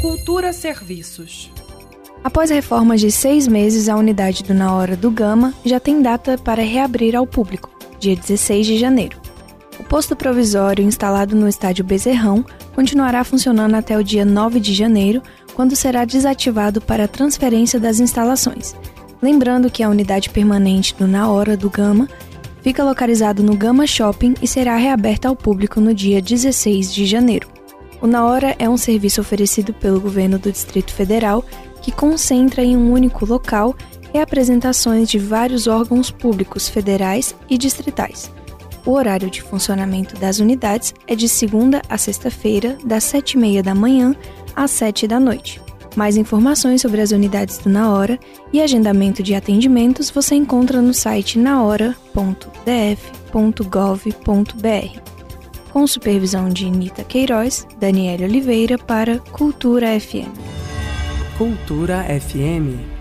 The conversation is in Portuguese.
Cultura Serviços. Após reformas de seis meses, a unidade do Na Hora do Gama já tem data para reabrir ao público, dia 16 de janeiro. O posto provisório instalado no estádio Bezerrão continuará funcionando até o dia 9 de janeiro, quando será desativado para a transferência das instalações. Lembrando que a unidade permanente do Na Hora do Gama fica localizado no Gama Shopping e será reaberta ao público no dia 16 de janeiro. O Na Hora é um serviço oferecido pelo governo do Distrito Federal que concentra em um único local reapresentações de vários órgãos públicos federais e distritais. O horário de funcionamento das unidades é de segunda a sexta-feira, das 7h30 da manhã às 7 da noite. Mais informações sobre as unidades do Na Hora e agendamento de atendimentos você encontra no site naora.df.gov.br. Com supervisão de Nita Queiroz, Daniela Oliveira para Cultura FM. Cultura FM